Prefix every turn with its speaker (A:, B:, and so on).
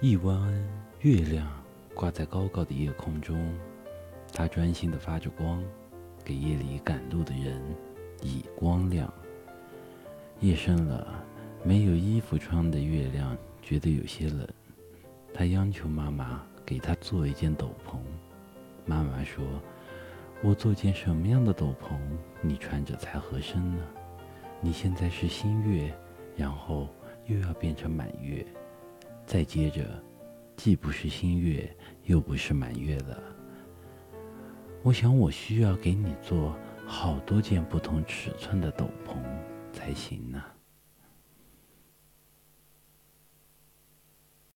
A: 一弯月亮挂在高高的夜空中，它专心的发着光，给夜里赶路的人以光亮。夜深了，没有衣服穿的月亮觉得有些冷，他央求妈妈给他做一件斗篷。妈妈说：“我做件什么样的斗篷，你穿着才合身呢？你现在是新月，然后又要变成满月，再接着，既不是新月，又不是满月了。我想我需要给你做好多件不同尺寸的斗篷才行呢。”